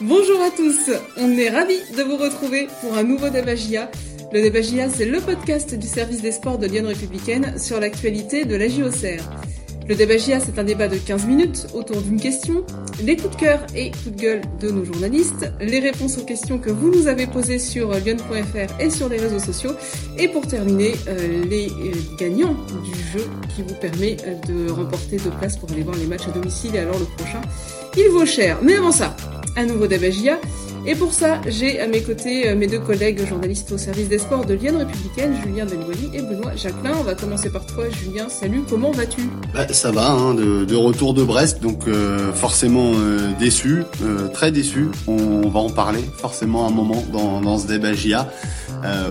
Bonjour à tous, on est ravis de vous retrouver pour un nouveau Debagia. Le Debagia, c'est le podcast du service des sports de Lyon Républicaine sur l'actualité de la JOCR. Le Debagia, c'est un débat de 15 minutes autour d'une question, les coups de cœur et coups de gueule de nos journalistes, les réponses aux questions que vous nous avez posées sur lyon.fr et sur les réseaux sociaux, et pour terminer, euh, les euh, gagnants du jeu qui vous permet euh, de remporter deux places pour aller voir les matchs à domicile et alors le prochain, il vaut cher. Mais avant ça, un nouveau Debagia. Et pour ça, j'ai à mes côtés euh, mes deux collègues journalistes au service des sports de Lyon Républicaine, Julien Benouali et Benoît Jacquelin. On va commencer par toi, Julien. Salut, comment vas-tu? Bah, Ça va, hein, de, retour de Brest, donc euh, forcément euh, déçu, très déçu. On, va en parler forcément un moment dans, dans ce débat GIA.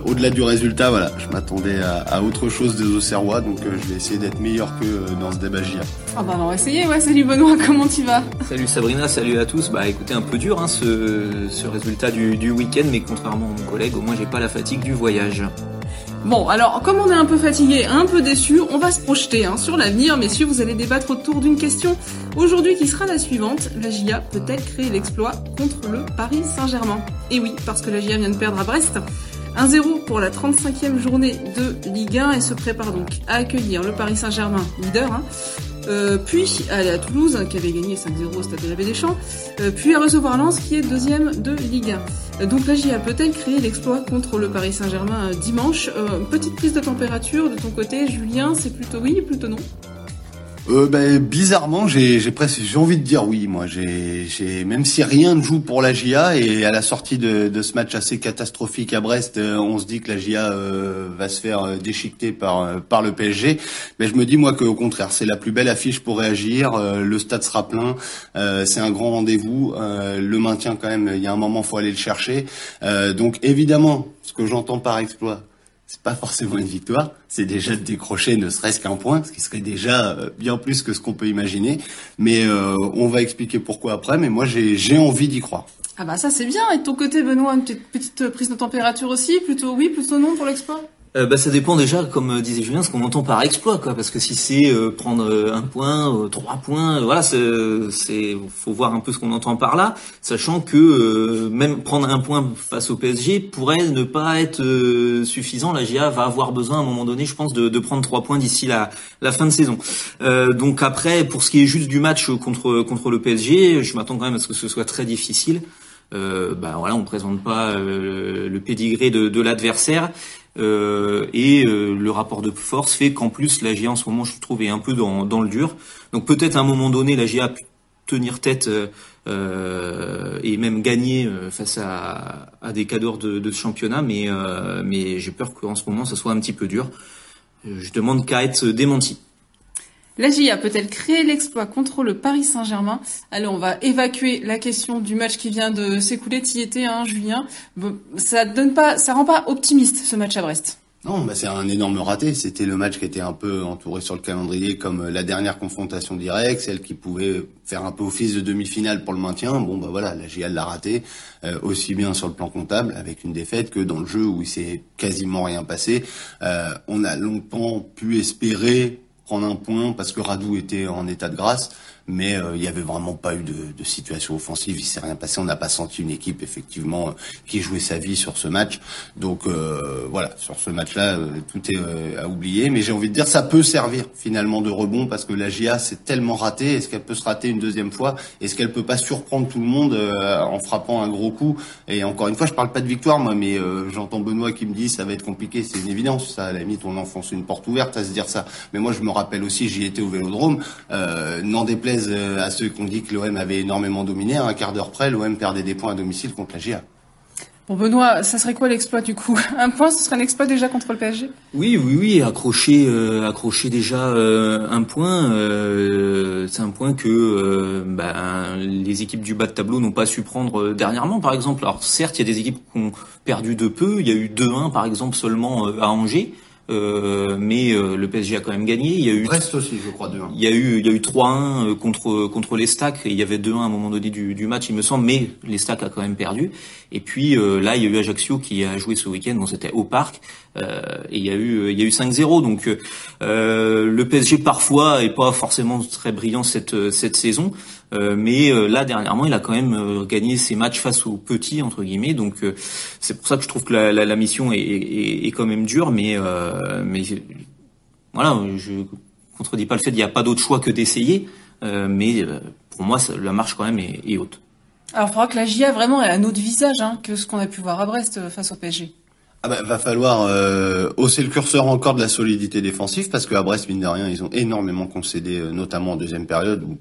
Au-delà du résultat, voilà, je m'attendais à, autre chose des Auxerrois, donc je vais essayer d'être meilleur que dans ce débat GIA. Ah bah on va essayer, ouais, salut Benoît, comment tu vas? Salut Sabrina, salut à tous. Bah écoutez, un peu dur hein, ce, ce résultat du, du week-end, mais contrairement à mon collègue, au moins j'ai pas la fatigue du voyage. Bon, alors comme on est un peu fatigué, un peu déçu, on va se projeter hein, sur l'avenir. Messieurs, vous allez débattre autour d'une question aujourd'hui qui sera la suivante. La GIA peut-elle créer l'exploit contre le Paris Saint-Germain? Et oui, parce que la GIA vient de perdre à Brest. 1-0 pour la 35e journée de Ligue 1 et se prépare donc à accueillir le Paris Saint-Germain, leader, hein, euh, puis aller à Toulouse, qui avait gagné 5-0 au stade de la Baie des Champs, euh, puis à recevoir Lens, qui est deuxième de Ligue 1. Euh, donc la GIA peut-elle créer l'exploit contre le Paris Saint-Germain dimanche? Petite prise de température de ton côté, Julien, c'est plutôt oui, plutôt non? Euh, ben, bizarrement, j'ai presque j'ai envie de dire oui. Moi, j'ai même si rien ne joue pour la GIA et à la sortie de, ce match assez catastrophique à Brest, euh, on se dit que la GIA euh, va se faire euh, déchiqueter par par le PSG. Mais je me dis moi qu'au contraire, c'est la plus belle affiche pour réagir. le stade sera plein, c'est un grand rendez-vous. le maintien quand même, il y a un moment faut aller le chercher. donc évidemment, ce que j'entends par exploit, c'est pas forcément une victoire, c'est déjà de décrocher ne serait-ce qu'un point, ce qui serait déjà euh, bien plus que ce qu'on peut imaginer. Mais euh, on va expliquer pourquoi après, mais moi j'ai envie d'y croire. Ah bah ça c'est bien. Et de ton côté, Benoît, une petite prise de température aussi? Plutôt oui, plutôt non pour l'exploit euh, bah, ça dépend déjà, comme euh, disait Julien, ce qu'on entend par exploit, quoi. Parce que si c'est euh, prendre un point, trois points, voilà, c'est, faut voir un peu ce qu'on entend par là, sachant que même prendre un point face au PSG pourrait ne pas être suffisant. La GIA va avoir besoin à un moment donné, je pense, de, de prendre trois points d'ici la, la fin de saison. donc après, pour ce qui est juste du match contre contre le PSG, je m'attends quand même à ce que ce soit très difficile. Euh, bah voilà, on présente pas le pédigré de, de l'adversaire. Euh, et euh, le rapport de force fait qu'en plus la GIA en ce moment je trouve est un peu dans, le dur. Donc peut-être à un moment donné la GIA a pu tenir tête euh, et même gagner face à, des cadors de, championnat, mais, mais j'ai peur qu'en ce moment ça soit un petit peu dur. Je demande qu'à être démenti. La GIA peut-elle créer l'exploit contre le Paris Saint-Germain? Allez, on va évacuer la question du match qui vient de s'écouler. Tu y étais, hein, Julien. Ça donne pas, ça rend pas optimiste ce match à Brest. Non, bah c'est un énorme raté. C'était le match qui était un peu entouré sur le calendrier comme la dernière confrontation directe, celle qui pouvait faire un peu office de demi-finale pour le maintien. Bon, bah voilà, la GIA l'a raté, euh, aussi bien sur le plan comptable avec une défaite que dans le jeu où il s'est quasiment rien passé. Euh, on a longtemps pu espérer prendre un point parce que Radou était en état de grâce mais euh, il n'y avait vraiment pas eu de, de situation offensive, il s'est rien passé, on n'a pas senti une équipe effectivement euh, qui jouait sa vie sur ce match. Donc euh, voilà, sur ce match-là, tout est à oublier, mais j'ai envie de dire ça peut servir finalement de rebond parce que la GIA s'est tellement ratée, est-ce qu'elle peut se rater une deuxième fois? Est-ce qu'elle peut pas surprendre tout le monde en frappant un gros coup? Et encore une fois, je parle pas de victoire moi, mais j'entends Benoît qui me dit ça va être compliqué, c'est une évidence, ça. À la limite on enfonce une porte ouverte à se dire ça. Mais moi je me rappelle aussi, j'y étais au Vélodrome, n'en déplaise euh, à ceux qui ont dit que l'OM avait énormément dominé. À un quart d'heure près, l'OM perdait des points à domicile contre la GIA. Bon Benoît, ça serait quoi l'exploit du coup? Un point, ce serait un exploit déjà contre le PSG Oui, oui, oui, accrocher, euh, accrocher déjà euh, un point, c'est un point que ben, les équipes du bas de tableau n'ont pas su prendre dernièrement, par exemple. Alors certes, il y a des équipes qui ont perdu de peu. Il y a eu 2-1 par exemple seulement à Angers. Euh, mais euh, le PSG a quand même gagné. Il y a eu Brest aussi, je crois 2-1. Il y a eu il y a eu 3-1 euh, contre contre les Stacks il y avait 2-1 à un moment donné du, du match, il me semble, mais les Stacks a quand même perdu. Et puis là, il y a eu Ajaccio qui a joué ce week-end, bon c'était au parc et il y a eu il y a eu 5-0. Donc le PSG parfois est pas forcément très brillant cette cette saison. Mais là dernièrement, il a quand même gagné ses matchs face aux petits entre guillemets. Donc c'est pour ça que je trouve que la, mission est, quand même dure, mais mais voilà, je contredis pas le fait qu'il n'y a pas d'autre choix que d'essayer, mais pour moi, la marche quand même est, est haute. Alors, il faudra que la GIA vraiment ait un autre visage hein, que ce qu'on a pu voir à Brest face au PSG. Ah bah, va falloir euh, hausser le curseur encore de la solidité défensive parce qu'à Brest, mine de rien, ils ont énormément concédé, euh, notamment en deuxième période où,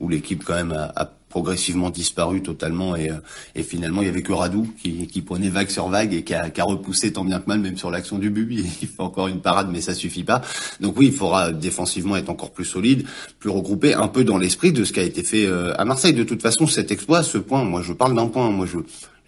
où l'équipe quand même a, a, progressivement disparu totalement et, euh, et finalement il y avait que Radou qui, qui prenait vague sur vague et qui a, qui a repoussé tant bien que mal même sur l'action du Bubi. Il fait encore une parade mais ça suffit pas. Donc oui, il faudra défensivement être encore plus solide, plus regroupé, un peu dans l'esprit de ce qui a été fait à Marseille. De toute façon, cet exploit, ce point, moi je parle d'un point, moi je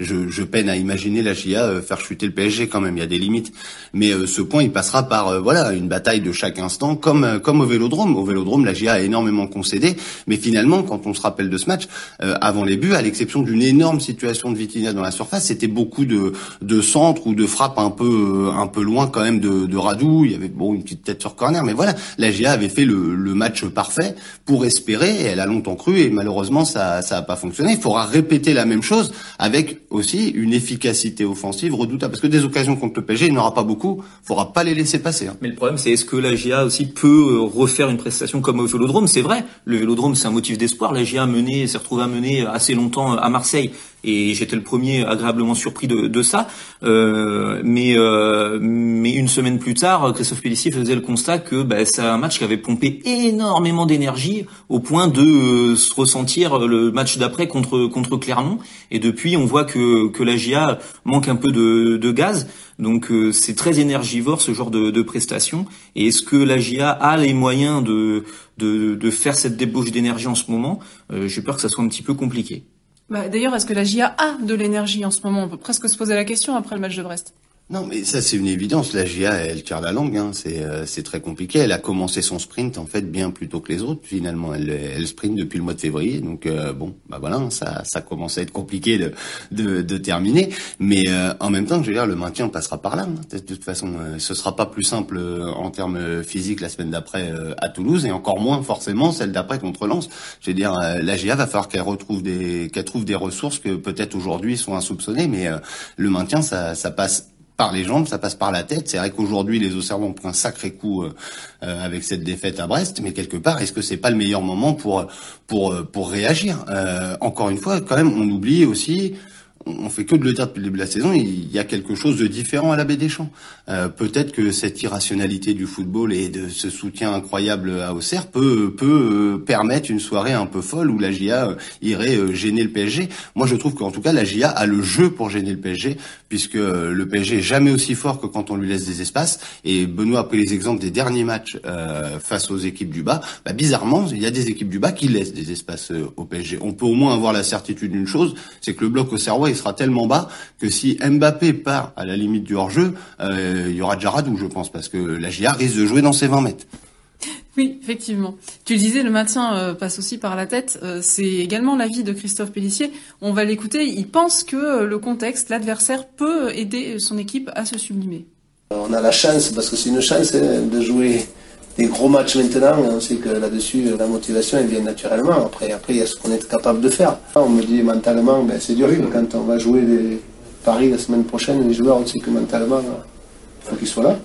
je, je, peine à imaginer la GIA euh, faire chuter le PSG quand même. Il y a des limites. Mais euh, ce point, il passera par euh, voilà une bataille de chaque instant, comme comme au Vélodrome. Au Vélodrome, la GIA a énormément concédé, mais finalement, quand on se rappelle de ce match, avant les buts, à l'exception d'une énorme situation de Vitinha dans la surface, c'était beaucoup de de centres ou de frappes un peu un peu loin quand même de, de Radou. Il y avait bon une petite tête sur corner, mais voilà, la GIA avait fait le, le match parfait pour espérer. Elle a longtemps cru et malheureusement ça ça a pas fonctionné. Il faudra répéter la même chose avec aussi une efficacité offensive redoutable. Parce que des occasions contre le PSG, il n'aura pas beaucoup. Il faudra pas les laisser passer. Hein. Mais le problème, c'est est-ce que la GIA aussi peut euh, refaire une prestation comme au Vélodrome? C'est vrai, le Vélodrome, c'est un motif d'espoir. La GIA mené, s'est retrouvée à mener assez longtemps à Marseille et j'étais le premier agréablement surpris de, de ça. Euh, mais euh, mais une semaine plus tard, Christophe Pellissier faisait le constat que bah, c'est un match qui avait pompé énormément d'énergie au point de euh, se ressentir le match d'après contre contre Clermont. Et depuis, on voit que que la GIA manque un peu de, de gaz. Donc euh, c'est très énergivore ce genre de, de prestations. Et est-ce que la GIA a les moyens de de, de faire cette débauche d'énergie en ce moment? Euh, J'ai peur que ça soit un petit peu compliqué. Bah, D'ailleurs, est-ce que la GIA a de l'énergie en ce moment? On peut presque se poser la question après le match de Brest. Non, mais ça c'est une évidence. La GIA, elle tire la langue. Hein. C'est euh, très compliqué. Elle a commencé son sprint en fait bien plus tôt que les autres. Finalement, elle, elle sprint depuis le mois de février. Donc euh, bon, bah voilà, ça ça commence à être compliqué de de, de terminer. Mais euh, en même temps, je veux dire, le maintien passera par là. Hein. De toute façon, ce sera pas plus simple en termes physiques la semaine d'après à Toulouse et encore moins forcément celle d'après contre Lens. Je veux dire, la GIA va falloir qu'elle retrouve des qu'elle trouve des ressources que peut-être aujourd'hui sont insoupçonnées. Mais le maintien, ça ça passe par les jambes, ça passe par la tête. C'est vrai qu'aujourd'hui, les Auxerrois ont pris un sacré coup euh, euh, avec cette défaite à Brest, mais quelque part, est-ce que c'est pas le meilleur moment pour pour pour réagir? Euh, Encore une fois, quand même, on oublie aussi on fait que de le dire depuis le début de la saison, il y a quelque chose de différent à la baie des Champs. Euh, peut-être que cette irrationalité du football et de ce soutien incroyable à Auxerre peut peut euh, permettre une soirée un peu folle où la GIA euh, irait gêner le PSG. Moi, je trouve qu'en tout cas, la GIA a le jeu pour gêner le PSG, puisque le PSG est jamais aussi fort que quand on lui laisse des espaces. Et Benoît a pris les exemples des derniers matchs face aux équipes du bas. Bah, bizarrement, il y a des équipes du bas qui laissent des espaces au PSG. On peut au moins avoir la certitude d'une chose, c'est que le bloc auxerrois, il sera tellement bas que si Mbappé part à la limite du hors-jeu, euh, il y aura déjà Radou, je pense, parce que la GIA risque de jouer dans ses 20 mètres. Oui, effectivement. Tu le disais, le maintien euh, passe aussi par la tête. Euh, c'est également l'avis de Christophe Pellissier. On va l'écouter. Il pense que le contexte, l'adversaire peut aider son équipe à se sublimer. On a la chance, parce que c'est une chance hein, de jouer des gros matchs maintenant, on sait que là-dessus, la motivation elle vient naturellement. Après, après, il y a ce qu'on est capable de faire. On me dit mentalement, ben, c'est dur, quand on va jouer Paris la semaine prochaine, les joueurs, on sait que mentalement, il faut qu'ils soient là.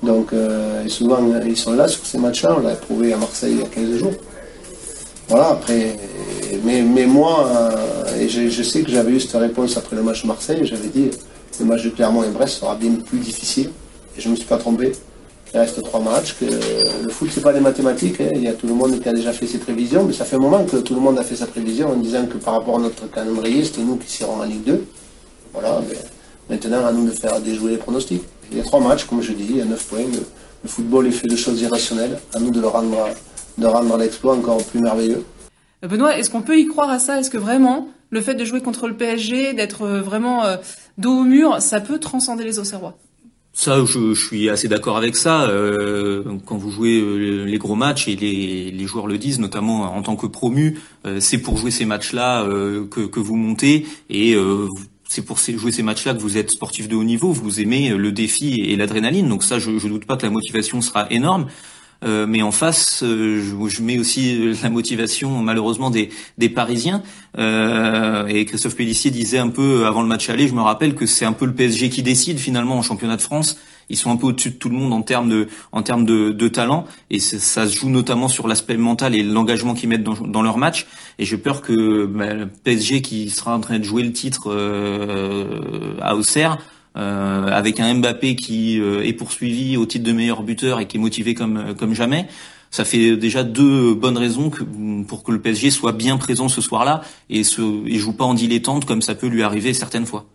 Donc, euh, et souvent, ils sont là sur ces matchs-là. On l'a prouvé à Marseille il y a 15 jours. Voilà, après, mais, mais moi, euh, et je, sais que j'avais eu cette réponse après le match Marseille, j'avais dit le match de Clermont et Brest sera bien plus difficile. Et je ne me suis pas trompé. Il reste trois matchs. Que le foot, c'est pas des mathématiques. Hein. Il y a tout le monde qui a déjà fait ses prévisions, mais ça fait un moment que tout le monde a fait sa prévision en disant que par rapport à notre calendrier, c'était nous qui serons en Ligue 2. Voilà. maintenant, à nous de faire déjouer les pronostics. Il y a trois matchs, comme je dis, il y a neuf points. Le, football est fait de choses irrationnelles. À nous de le rendre, de l'exploit encore plus merveilleux. Benoît, est-ce qu'on peut y croire à ça? Est-ce que vraiment le fait de jouer contre le PSG, d'être euh, vraiment euh, dos au mur, ça peut transcender les Auxerrois? Ça, je, je, suis assez d'accord avec ça. Euh, quand vous jouez euh, les gros matchs et les, les, joueurs le disent, notamment en tant que promu, euh, c'est pour jouer ces matchs-là euh, que, que, vous montez et euh, c'est pour jouer ces matchs-là que vous êtes sportif de haut niveau. Vous aimez le défi et l'adrénaline. Donc ça, je, je doute pas que la motivation sera énorme. Mais en face, je, je, mets aussi la motivation malheureusement des, des Parisiens. et Christophe Pellissier disait un peu avant le match aller, je me rappelle que c'est un peu le PSG qui décide finalement en championnat de France. Ils sont un peu au-dessus de tout le monde en termes de en termes de, de talent. Et ça se joue notamment sur l'aspect mental et l'engagement qu'ils mettent dans, dans leur match. Et j'ai peur que bah, le PSG qui sera en train de jouer le titre euh, à Auxerre euh, avec un Mbappé qui euh, est poursuivi au titre de meilleur buteur et qui est motivé comme comme jamais ça fait déjà deux bonnes raisons que, pour que le PSG soit bien présent ce soir-là et, se, et joue pas en dilettante comme ça peut lui arriver certaines fois.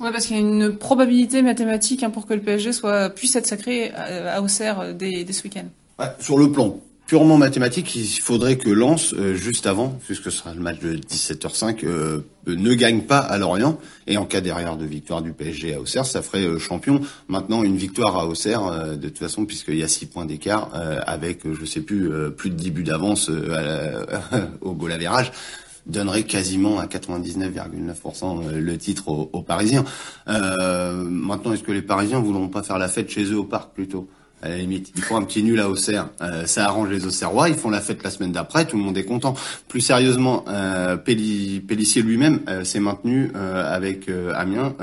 Ouais, parce qu'il y a une probabilité mathématique hein, pour que le PSG soit puisse être sacré à, Auxerre euh, dès, ce week-end. Ouais, sur le plan purement mathématique, il faudrait que Lens, euh, juste avant, puisque ce sera le match de 17h05, euh, ne gagne pas à Lorient. Et en cas derrière de victoire du PSG à Auxerre, ça ferait champion. Maintenant, une victoire à Auxerre, de toute façon, puisqu'il y a 6 points d'écart, avec, je sais plus, plus de 10 buts d'avance au goal à donnerait quasiment à 99,9% euh, le titre aux, Parisiens. Euh, maintenant, est-ce que les Parisiens voudront pas faire la fête chez eux au parc plutôt? À la limite. Ils font un petit nul à Auxerre, euh, ça arrange les Auxerrois, ils font la fête la semaine d'après, tout le monde est content. Plus sérieusement, euh, Pellissier lui-même euh, s'est maintenu avec Amiens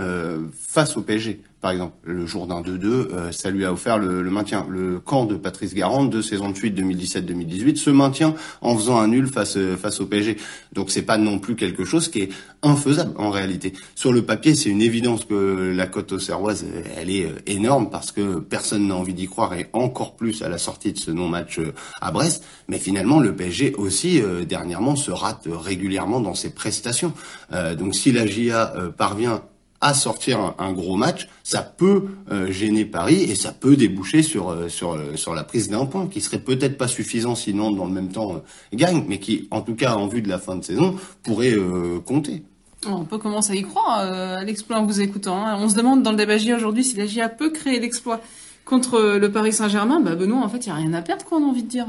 face au PSG par exemple, le jour d'un 2-2, euh, ça lui a offert le, maintien. Le camp de Patrice Garande, deux saisons de suite 2017-2018, se maintient en faisant un nul face euh, face au PSG. Donc c'est pas non plus quelque chose qui est infaisable en réalité. Sur le papier, c'est une évidence que la cote auxerroise, elle est euh, énorme parce que personne n'a envie d'y croire et encore plus à la sortie de ce non-match à Brest. Mais finalement, le PSG aussi dernièrement se rate régulièrement dans ses prestations. donc si la GIA parvient à sortir un, gros match, ça peut euh, gêner Paris et ça peut déboucher sur euh, sur euh, sur la prise d'un point qui serait peut-être pas suffisant sinon dans le même temps gagne, mais qui en tout cas en vue de la fin de saison pourrait compter. On peut commencer à y croire à l'exploit en vous écoutant. Hein. On se demande dans le débat aujourd'hui si la GIA peut créer l'exploit contre le Paris Saint-Germain. Bah Benoît, en fait, il y a rien à perdre, quoi, on a envie de dire.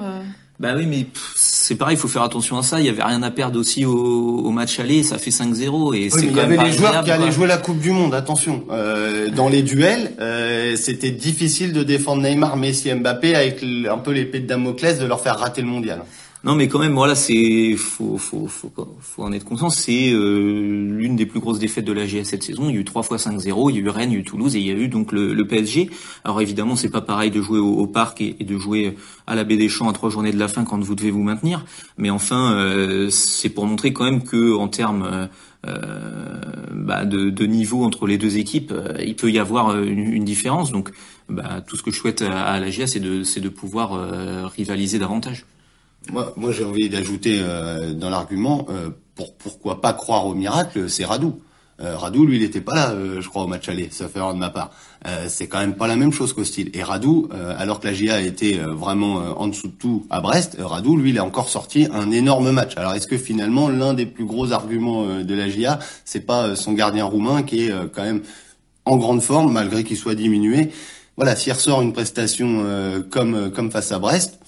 Bah oui, mais c'est pareil, il faut faire attention à ça. Il y avait rien à perdre aussi au, match aller, ça fait 5-0 et c'est Il y avait les joueurs qui allaient jouer la Coupe du Monde. Attention, euh, dans les duels, euh, c'était difficile de défendre Neymar, Messi, Mbappé avec un peu l'épée de Damoclès de leur faire rater le mondial. Non, mais quand même, voilà, c'est faut faut faut faut en être conscient. C'est euh, l'une des plus grosses défaites de la GS cette saison. Il y a eu trois fois 5-0. Il y a eu Rennes, il y a eu Toulouse et il y a eu donc le, PSG. Alors évidemment, c'est pas pareil de jouer au, parc et, de jouer à la Baie des Champs à trois journées de la fin quand vous devez vous maintenir. Mais enfin, euh, c'est pour montrer quand même que en termes euh, bah, de, niveau entre les deux équipes, il peut y avoir une, différence. Donc, bah, tout ce que je souhaite à, la GS, c'est de, c'est de pouvoir rivaliser davantage. Moi, moi j'ai envie d'ajouter euh, dans l'argument, euh, pour pourquoi pas croire au miracle, c'est Radou. Euh, Radou, lui, il n'était pas là, euh, je crois, au match aller, fait erreur de ma part. c'est quand même pas la même chose qu'Hostile. Et Radou, alors que la GIA était vraiment en dessous de tout à Brest, Radou, lui, il a encore sorti un énorme match. Alors, est-ce que finalement, l'un des plus gros arguments de la GIA, c'est pas son gardien roumain qui est quand même en grande forme, malgré qu'il soit diminué? Voilà, s'il ressort une prestation comme comme face à Brest,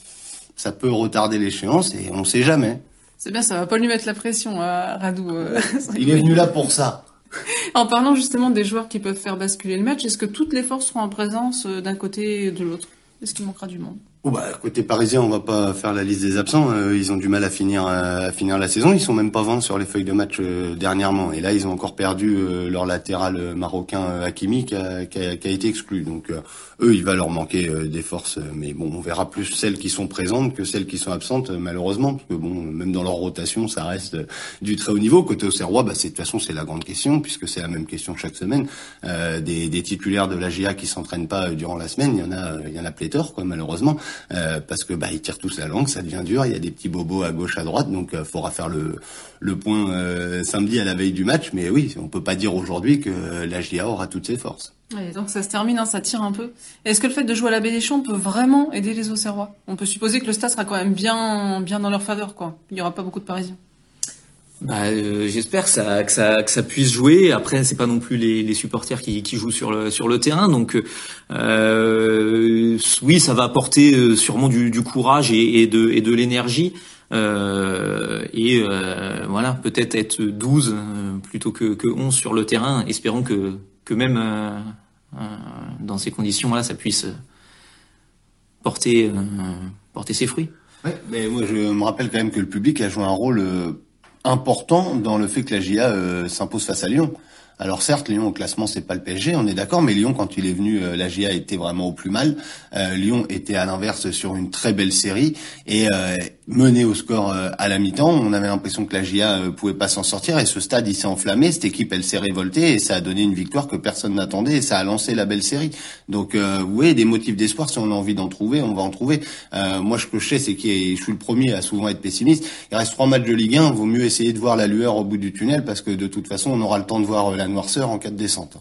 ça peut retarder l'échéance et on ne sait jamais. C'est bien, ça va pas lui mettre la pression à Radou. Euh, Il est venu là pour ça. En parlant justement des joueurs qui peuvent faire basculer le match, est-ce que toutes les forces seront en présence euh, d'un côté et de l'autre? Est-ce qu'il manquera du monde? Bah, côté parisien, on va pas faire la liste des absents. Euh, ils ont du mal à finir finir la saison. Ils sont même pas vents sur les feuilles de match euh, dernièrement. Et là, ils ont encore perdu euh, leur latéral marocain Hakimi qui a, été exclu. Donc eux, il va leur manquer des forces. Mais bon, on verra plus celles qui sont présentes que celles qui sont absentes, malheureusement, parce que bon, même dans leur rotation, ça reste du très haut niveau. Côté Auxerrois, bah, c'est de toute façon c'est la grande question, puisque c'est la même question chaque semaine. des, titulaires de la GIA qui s'entraînent pas durant la semaine, il y en a, il y en a pléthore, quoi, malheureusement. Euh, parce que bah ils tirent tous la langue, ça devient dur. Il y a des petits bobos à gauche, à droite, donc il euh, faudra faire le le point euh, samedi à la veille du match. Mais oui, on peut pas dire aujourd'hui que la GIA aura toutes ses forces. donc ça se termine, hein, ça tire un peu. Est-ce que le fait de jouer à la Baie peut vraiment aider les Auxerrois? On peut supposer que le stade sera quand même bien bien dans leur faveur, quoi. Il y aura pas beaucoup de Parisiens. Bah, euh, j'espère que ça, que ça, que ça puisse jouer. Après, c'est pas non plus les, les supporters qui, qui, jouent sur le sur le terrain, donc euh, oui, ça va apporter euh, sûrement du, du courage et, et, de et de l'énergie. Euh, et euh, voilà, peut-être être 12 plutôt que, que 11 sur le terrain. Espérons que que même dans ces conditions-là, ça puisse porter porter ses fruits. Ouais, mais moi je me rappelle quand même que le public a joué un rôle important dans le fait que la GIA s'impose face à Lyon. Alors certes, Lyon au classement c'est pas le PSG, on est d'accord, mais Lyon quand il est venu, euh, la GIA était vraiment au plus mal. Euh, Lyon était à l'inverse sur une très belle série et euh, mené au score à la mi-temps, on avait l'impression que la GIA pouvait pas s'en sortir et ce stade il s'est enflammé, cette équipe elle s'est révoltée et ça a donné une victoire que personne n'attendait et ça a lancé la belle série. Donc oui, des motifs d'espoir si on a envie d'en trouver, on va en trouver. moi ce que je sais c'est que je suis le premier à souvent être pessimiste. Il reste trois matchs de Ligue 1, vaut mieux essayer de voir la lueur au bout du tunnel parce que de toute façon on aura le temps de voir la noirceur en cas de descente.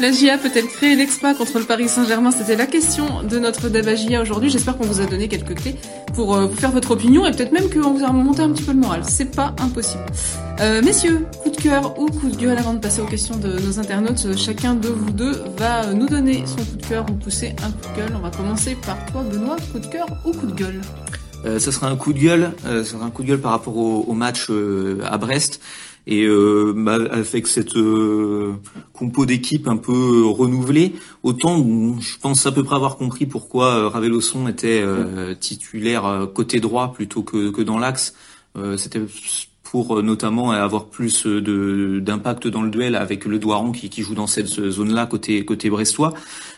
La GIA peut-elle créer l'exploit contre le Paris Saint-Germain? C'était la question de notre débat GIA aujourd'hui. J'espère qu'on vous a donné quelques clés pour euh, vous faire votre opinion et peut-être même qu'on vous a remonté un petit peu le moral. C'est pas impossible. Euh, messieurs, coup de cœur ou coup de gueule avant de passer aux questions de nos internautes. Chacun de vous deux va nous donner son coup de cœur ou pousser un coup de gueule. On va commencer par toi, Benoît. Coup de cœur ou coup de gueule? Euh, Ce sera un coup de gueule. Euh, ce sera un coup de gueule par rapport au, au match à Brest. Et euh, bah, avec cette euh, compo d'équipe un peu renouvelée, autant je pense à peu près avoir compris pourquoi euh, Raveloson était euh, titulaire côté droit plutôt que, que dans l'axe. C'était pour notamment avoir plus de d'impact dans le duel avec le Doiron qui, qui joue dans cette zone-là côté côté brestois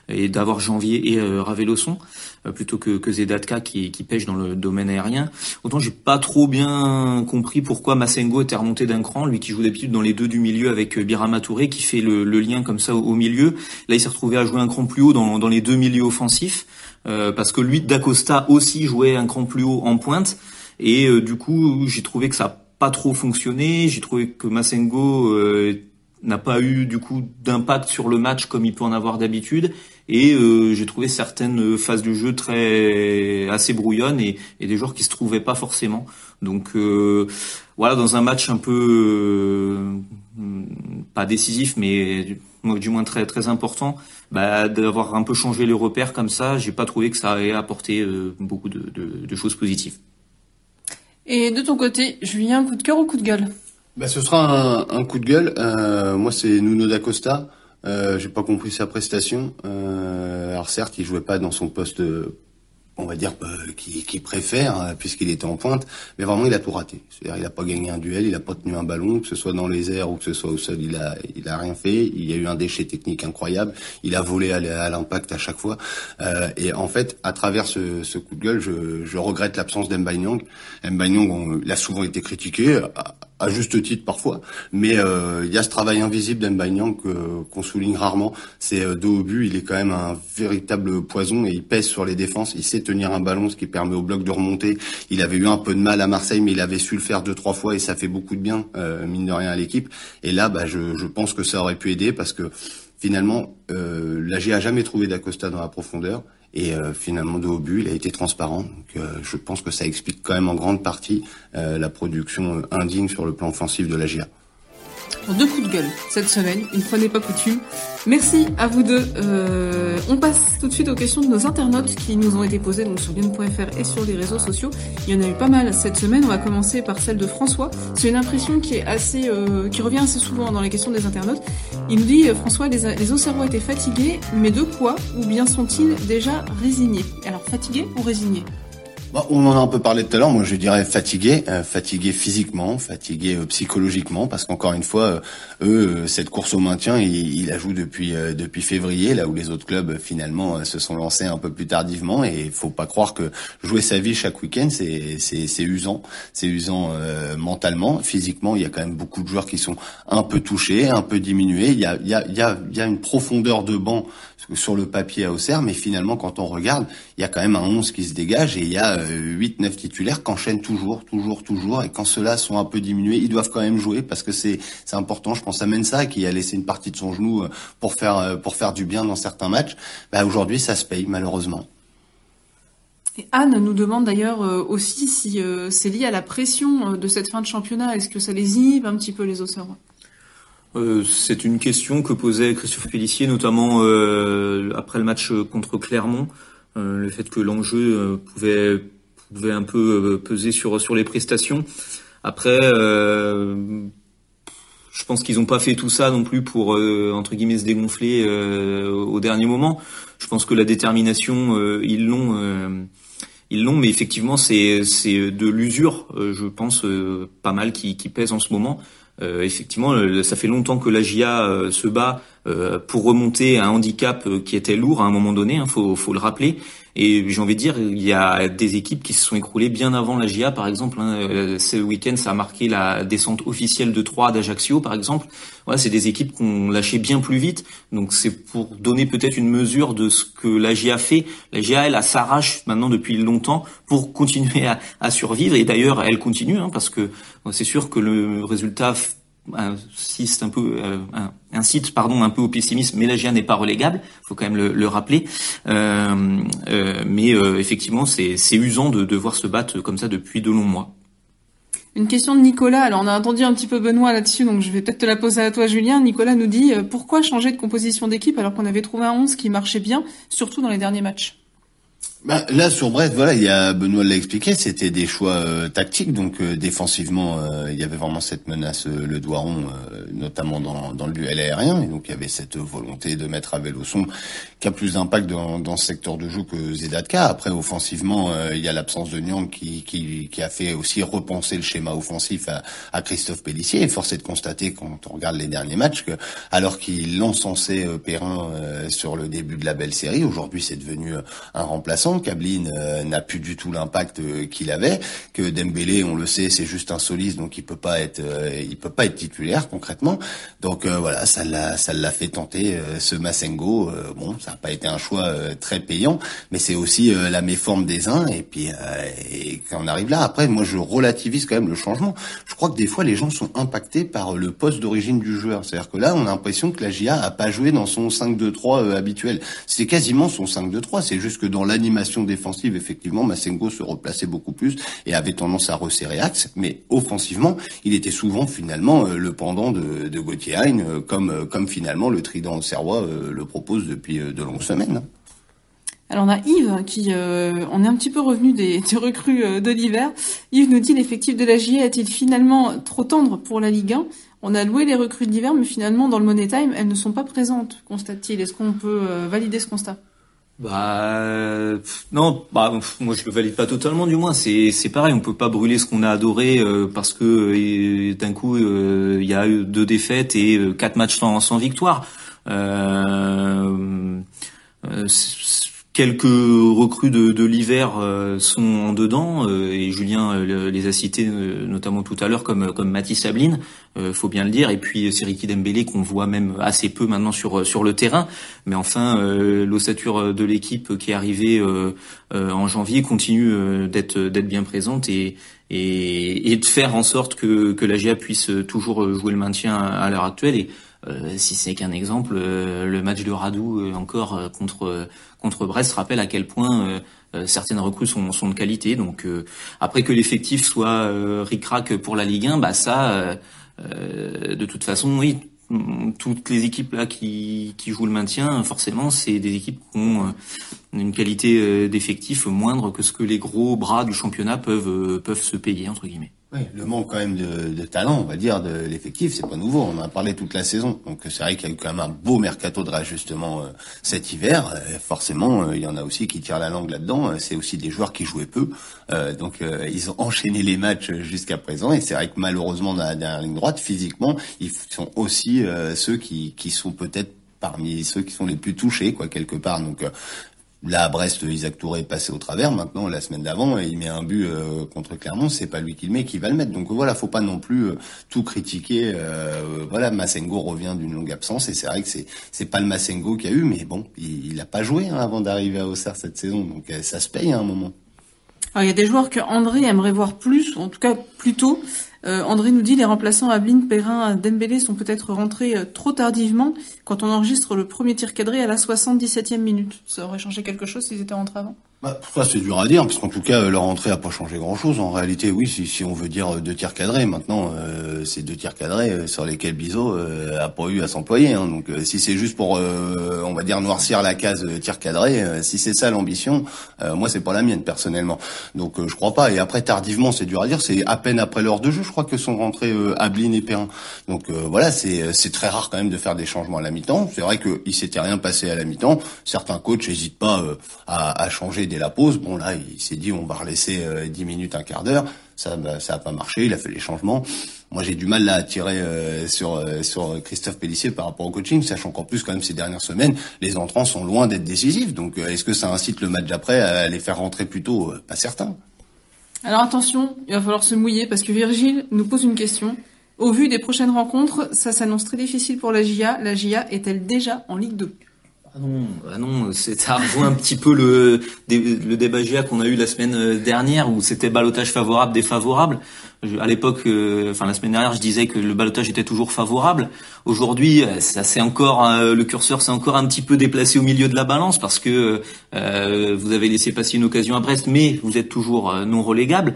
et d'avoir Janvier et euh, euh, plutôt que, que Zedatka qui, qui pêche dans le domaine aérien. Autant j'ai pas trop bien compris pourquoi Massengo était remonté d'un cran, lui qui joue d'habitude dans les deux du milieu avec euh, Birama Touré qui fait le, lien comme ça au, milieu. Là il s'est retrouvé à jouer un cran plus haut dans, dans les deux milieux offensifs parce que lui d'Acosta aussi jouait un cran plus haut en pointe et du coup j'ai trouvé que ça trop fonctionné. J'ai trouvé que Massengo n'a pas eu du coup d'impact sur le match comme il peut en avoir d'habitude et euh, j'ai trouvé certaines phases du jeu très assez brouillonnes et, des joueurs qui se trouvaient pas forcément. Donc euh, voilà, dans un match un peu euh, pas décisif, mais du, moins très très important, bah, d'avoir un peu changé les repères comme ça, j'ai pas trouvé que ça ait apporté beaucoup de, de, de, choses positives. Et de ton côté, Julien, coup de cœur ou coup de gueule? Bah, ce sera un, coup de gueule. moi, c'est Nuno D'Acosta. Euh, j'ai pas compris sa prestation. Euh, alors certes, il jouait pas dans son poste, on va dire, euh, qui, préfère, hein, puisqu'il était en pointe, mais vraiment il a tout raté. C'est-à-dire, il a pas gagné un duel, il a pas tenu un ballon, que ce soit dans les airs ou que ce soit au sol, il a, rien fait. Il y a eu un déchet technique incroyable. Il a volé à, l'impact à chaque fois. Euh, et en fait, à travers ce, coup de gueule, je, regrette l'absence d'Mbanyang. Mbanyang, il a souvent été critiqué juste titre parfois, mais euh, il y a ce travail invisible d'Enbanyang qu'on souligne rarement. C'est euh, dos au but, il est quand même un véritable poison et il pèse sur les défenses. Il sait tenir un ballon, ce qui permet au bloc de remonter. Il avait eu un peu de mal à Marseille, mais il avait su le faire deux trois fois et ça fait beaucoup de bien, euh, mine de rien, à l'équipe. Et là, bah, je, pense que ça aurait pu aider parce que finalement, euh, la a jamais trouvé d'Acosta dans la profondeur et euh, finalement, de haut but, il a été transparent. Euh, je pense que ça explique quand même en grande partie euh, la production indigne sur le plan offensif de la GIA deux coups de gueule cette semaine, une fois n'est pas coutume. Merci à vous deux. Euh, on passe tout de suite aux questions de nos internautes qui nous ont été posées donc sur lyon.fr et sur les réseaux sociaux. Il y en a eu pas mal cette semaine. On va commencer par celle de François. C'est une impression qui euh, revient assez souvent dans les questions des internautes. Il nous dit euh, François, les, les Auxerrois étaient fatigués, mais de quoi Ou bien sont-ils déjà résignés? Alors fatigués ou résignés? Bah, on en a un peu parlé tout à l'heure. Moi, je dirais fatigué, euh, fatigué physiquement, fatigué euh, psychologiquement, parce qu'encore une fois, euh, eux, cette course au maintien, ils, la jouent depuis depuis février, là où les autres clubs finalement se sont lancés un peu plus tardivement. Et faut pas croire que jouer sa vie chaque week-end, c'est c'est c'est usant, c'est usant mentalement, physiquement. Il y a quand même beaucoup de joueurs qui sont un peu touchés, un peu diminués. Il y a il y a il y a, il y a une profondeur de banc sur le papier à Auxerre, mais finalement, quand on regarde, il y a quand même un 11 qui se dégage et il y a 8-9 titulaires qu'enchaînent toujours, toujours, toujours. Et quand ceux-là sont un peu diminués, ils doivent quand même jouer parce que c'est c'est important. Je pense à Mensa qui a laissé une partie de son genou euh, pour faire euh, pour faire du bien dans certains matchs. Bah, aujourd'hui, ça se paye malheureusement. Et Anne nous demande d'ailleurs euh, aussi si c'est lié à la pression de cette fin de championnat. Est-ce que ça les inhibe un petit peu les Auxerrois? C'est une question que posait Christophe Pellissier, notamment après le match contre Clermont, le fait que l'enjeu pouvait pouvait un peu euh, peser sur sur les prestations. Après, euh, je pense qu'ils n'ont pas fait tout ça non plus pour euh, entre guillemets se dégonfler au dernier moment. Je pense que la détermination, ils l'ont ils l'ont, mais effectivement, c'est c'est de l'usure, je pense, pas mal qui, qui pèse en ce moment. Effectivement, ça fait longtemps que la GIA se bat euh, pour remonter un handicap qui était lourd à un moment donné, hein, faut, faut le rappeler. Et j'ai envie de dire, il y a des équipes qui se sont écroulées bien avant la GIA, par exemple. Hein, ce week-end, ça a marqué la descente officielle de 3 d'Ajaccio, par exemple. Voilà, c'est des équipes qui ont lâché bien plus vite. Donc c'est pour donner peut-être une mesure de ce que la GIA fait. La GIA, elle, s'arrache maintenant depuis longtemps pour continuer à, à survivre. Et d'ailleurs, elle continue, hein, parce que c'est sûr que le résultat insiste un peu, euh, incite pardon un peu au pessimisme, mais la GIA n'est pas relégable, faut quand même le, le rappeler. Euh, euh, mais effectivement, c'est usant de devoir se battre comme ça depuis de longs mois. Une question de Nicolas. Alors on a entendu un petit peu Benoît là-dessus, donc je vais peut-être te la poser à toi, Julien. Nicolas nous dit pourquoi changer de composition d'équipe alors qu'on avait trouvé un 11 qui marchait bien, surtout dans les derniers matchs? Bah, là sur Brest, voilà, il y a Benoît l'a expliqué, c'était des choix euh, tactiques, donc euh, défensivement, euh, il y avait vraiment cette menace le doigt rond, notamment dans, dans le duel aérien, et donc il y avait cette volonté de mettre à son qui a plus d'impact dans, ce secteur de jeu que Zedatka. Après, offensivement, il y a l'absence de Nyang qui, a fait aussi repenser le schéma offensif à, à Christophe Pellissier. Et force est de constater quand on regarde les derniers matchs que, alors qu'il encensait Perrin sur le début de la belle série, aujourd'hui c'est devenu un remplaçant Kablin euh, n'a plus du tout l'impact euh, qu'il avait. Que Dembélé, on le sait, c'est juste un soliste, donc il peut pas être, euh, il peut pas être titulaire concrètement. Donc voilà, ça l'a, ça l'a fait tenter ce Massengo. bon, ça n'a pas été un choix très payant, mais c'est aussi la méforme des uns. Et puis et quand on arrive là, après, moi je relativise quand même le changement. Je crois que des fois les gens sont impactés par le poste d'origine du joueur. C'est-à-dire que là, on a l'impression que la GIA a pas joué dans son 5-2-3 habituel. C'est quasiment son 5-2-3. C'est juste que dans l'animation défensive, effectivement, Massengo se replaçait beaucoup plus et avait tendance à resserrer axe. Mais offensivement, il était souvent finalement euh, le pendant de, de Gauthier Hein, comme, euh, comme finalement le trident serrois le propose depuis de longues semaines. Alors on a Yves qui, on est un petit peu revenu des, recrues de l'hiver. Yves nous dit l'effectif de la JA est-il finalement trop tendre pour la Ligue 1 On a loué les recrues de l'hiver, mais finalement dans le Money Time, elles ne sont pas présentes, constate-t-il. Est-ce qu'on peut valider ce constat? Bah non, bah moi je le valide pas totalement du moins. C'est c'est pareil, on peut pas brûler ce qu'on a adoré euh, parce que euh, d'un coup euh, il y a eu deux défaites et quatre matchs sans, sans victoire. Quelques recrues de, de l'hiver euh, sont en dedans euh, et Julien euh, les a cités notamment tout à l'heure comme comme Mathis Sabline, faut bien le dire, et puis Seriki Dembélé qu'on voit même assez peu maintenant sur sur le terrain, mais enfin l'ossature de l'équipe qui est arrivée en janvier continue d'être d'être bien présente et, et, et de faire en sorte que que la GA puisse toujours jouer le maintien à, l'heure actuelle. Et si c'est qu'un exemple, le match de Radou encore contre contre Brest rappelle à quel point euh, euh, certaines recrues sont, sont, de qualité. Donc euh, après que l'effectif soit ric-rac pour la Ligue 1, bah ça, de toute façon, oui, toutes les équipes là qui, jouent le maintien, forcément, c'est des équipes qui ont une qualité d'effectif moindre que ce que les gros bras du championnat peuvent peuvent se payer entre guillemets. Le manque quand même de, talent, on va dire, de l'effectif, c'est pas nouveau. On en a parlé toute la saison. Donc c'est vrai qu'il y a eu quand même un beau mercato de réajustement euh, cet hiver. Euh, forcément, euh, il y en a aussi qui tirent la langue là-dedans. C'est aussi des joueurs qui jouaient peu. donc ils ont enchaîné les matchs jusqu'à présent. Et c'est vrai que malheureusement, dans la dernière ligne droite, physiquement, ils sont aussi ceux qui, qui sont peut-être parmi ceux qui sont les plus touchés, quoi, quelque part. Donc, Là, à Brest, Isaac Touré est passé au travers. Maintenant, la semaine d'avant, il met un but euh, contre Clermont. C'est pas lui qui le met, qui va le mettre. Donc voilà, faut pas non plus euh, tout critiquer. Euh, voilà, Massengo revient d'une longue absence et c'est vrai que c'est c'est pas le Massengo qu'il a eu, mais bon, il, a pas joué hein, avant d'arriver à Auxerre cette saison. Donc ça se paye à un moment. Alors, il y a des joueurs que André aimerait voir plus, en tout cas plus tôt. André nous dit les remplaçants Ablin, Perrin, Dembélé sont peut-être rentrés trop tardivement quand on enregistre le premier tir cadré à la 77e minute. Ça aurait changé quelque chose s'ils étaient rentrés avant? Bah, ça c'est dur à dire, parce qu'en tout cas leur entrée a pas changé grand-chose. En réalité, oui, si, si on veut dire deux tirs cadrés, maintenant euh, c'est deux tirs cadrés euh, sur lesquels Bizot euh, pas eu à s'employer. Hein. Donc si c'est juste pour, on va dire noircir la case tir cadré, si c'est ça l'ambition, moi c'est pas la mienne personnellement. Donc je crois pas. Et après tardivement, c'est dur à dire. C'est à peine après l'heure de jeu. Je crois que sont rentrés euh, Ablin et Perrin. Donc euh, voilà, c'est c'est très rare quand même de faire des changements à la mi-temps. C'est vrai qu'il s'était rien passé à la mi-temps. Certains coachs n'hésitent pas euh, à, changer dès la pause. Bon là, il s'est dit on va relaisser 10 minutes, un quart d'heure. Ça, bah, ça pas marché. Il a fait les changements. Moi, j'ai du mal là à tirer sur sur Christophe Pellissier par rapport au coaching, sachant qu'en plus, quand même, ces dernières semaines, les entrants sont loin d'être décisifs. Donc, est-ce que ça incite le match d'après à les faire rentrer plus tôt? Pas certain. Alors attention, il va falloir se mouiller parce que Virgile nous pose une question. Au vu des prochaines rencontres, ça s'annonce très difficile pour la GIA. La GIA est-elle déjà en Ligue 2 ah non, ah non, ça rejoint un petit peu le, le débat GIA qu'on a eu la semaine dernière où c'était balotage favorable, défavorable à l'époque, euh, enfin la semaine dernière, je disais que le balotage était toujours favorable. Aujourd'hui, euh, ça c'est encore euh, le curseur s'est encore un petit peu déplacé au milieu de la balance parce que vous avez laissé passer une occasion à Brest, mais vous êtes toujours non relégable.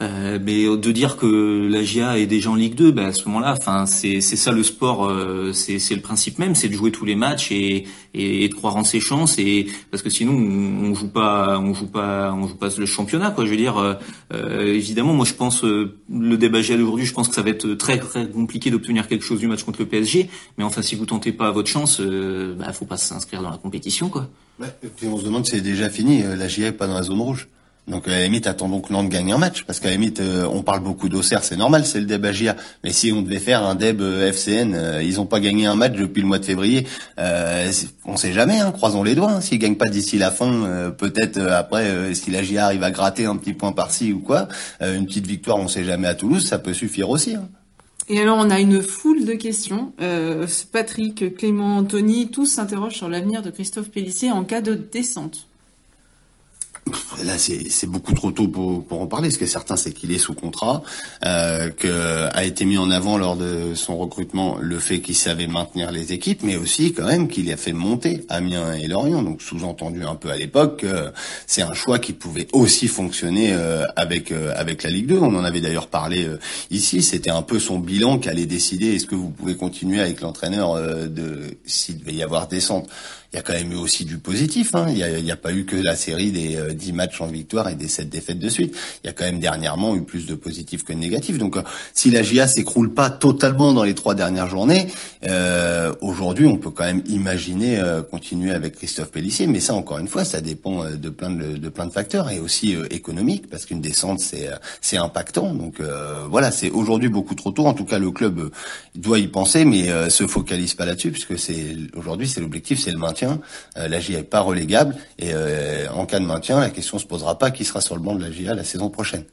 Euh, mais de dire que la GIA est déjà en Ligue 2, ben à ce moment-là, enfin c'est ça le sport, euh, c'est le principe même, c'est de jouer tous les matchs et, et, de croire en ses chances et parce que sinon on, on joue pas on joue pas on joue pas le championnat quoi. Je veux dire euh, évidemment moi je pense le débat GIA d'aujourd'hui, je pense que ça va être très très compliqué d'obtenir quelque chose du match contre le PSG, mais enfin si vous tentez pas votre chance, euh, bah, faut pas s'inscrire dans la compétition quoi. Ouais, et puis on se demande si c'est déjà fini, la GIA est pas dans la zone rouge. Donc à la limite, attendons que Nantes gagne un match, parce qu'à la limite, euh, on parle beaucoup d'Auxerre, c'est normal, c'est le Deb Agia. Mais si on devait faire un Deb euh, FCN, euh, ils n'ont pas gagné un match depuis le mois de février. Euh, on sait jamais, hein, croisons les doigts. Hein, S'ils gagnent pas d'ici la fin, peut-être après, si la GIA arrive à gratter un petit point par-ci ou quoi, une petite victoire, on sait jamais à Toulouse, ça peut suffire aussi. Hein. Et alors, on a une foule de questions. Patrick, Clément, Anthony, tous s'interrogent sur l'avenir de Christophe Pellissier en cas de descente. Là, c'est beaucoup trop tôt pour, pour en parler. Ce qui est certain, c'est qu'il est sous contrat, euh, que a été mis en avant lors de son recrutement le fait qu'il savait maintenir les équipes, mais aussi quand même qu'il a fait monter Amiens et Lorient. Donc sous-entendu un peu à l'époque, c'est un choix qui pouvait aussi fonctionner euh, avec euh, avec la Ligue 2. On en avait d'ailleurs parlé euh, ici. C'était un peu son bilan qui allait décider est-ce que vous pouvez continuer avec l'entraîneur de s'il devait y avoir descente? Il y a quand même eu aussi du positif. Hein. Il n'y a, a, pas eu que la série des euh, 10 matchs en victoire et des 7 défaites de suite. Il y a quand même dernièrement eu plus de positifs que de négatifs. Donc euh, si la GIA s'écroule pas totalement dans les trois dernières journées, euh, aujourd'hui on peut quand même imaginer euh, continuer avec Christophe Pellissier. Mais ça encore une fois, ça dépend euh, de plein de, de plein de facteurs et aussi économique parce qu'une descente c'est c'est impactant. Donc voilà, c'est aujourd'hui beaucoup trop tôt. En tout cas, le club doit y penser, mais se focalise pas là-dessus puisque c'est aujourd'hui c'est l'objectif, c'est le maintien euh, la GIA est pas relégable et euh, en cas de maintien, la question se posera pas qui sera sur le banc de la GIA la saison prochaine.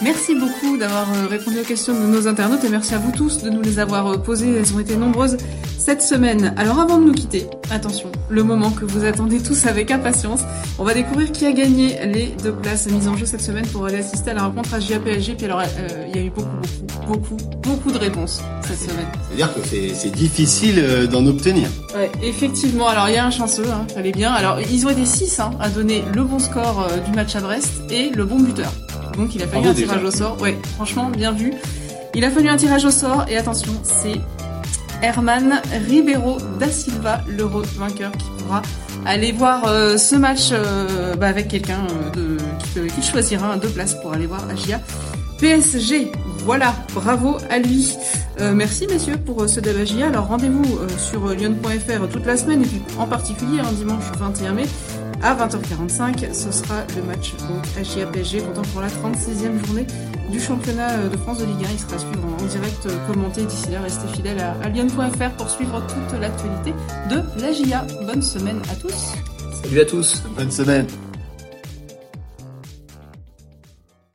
Merci beaucoup d'avoir euh, répondu aux questions de nos internautes et merci à vous tous de nous les avoir posées. Elles ont été nombreuses cette semaine. Alors avant de nous quitter, attention, le moment que vous attendez tous avec impatience, on va découvrir qui a gagné les deux places mises en jeu cette semaine pour aller assister à la rencontre à PSG. Puis alors, il y a eu beaucoup, beaucoup, beaucoup, beaucoup de réponses cette semaine. C'est-à-dire que c'est difficile d'en obtenir. Ouais, effectivement. Alors il y a un chanceux, hein, fallait bien. Alors ils ont été 6 hein, à donner le bon score du match à Brest et le bon buteur. Donc il a fallu un tirage au sort. Ouais, franchement, bien vu. Il a fallu un tirage au sort et attention, c'est Herman Ribeiro da Silva, l'euro vainqueur, qui pourra aller voir euh, ce match euh, bah, avec quelqu'un euh, qui, qui, choisira deux places pour aller voir Agia PSG. Voilà, bravo à lui. merci messieurs pour ce débat Agia. Alors rendez-vous sur lyon.fr toute la semaine et puis en particulier un dimanche 21 mai à 20h45. Ce sera le match donc HIA PSG comptant pour la 36e journée du championnat de France de Ligue 1. Il sera suivre en direct euh, commenté. D'ici là, restez fidèles à, à lyon.fr pour suivre toute l'actualité de la GIA. Bonne semaine à tous. Salut à tous. Bonne semaine.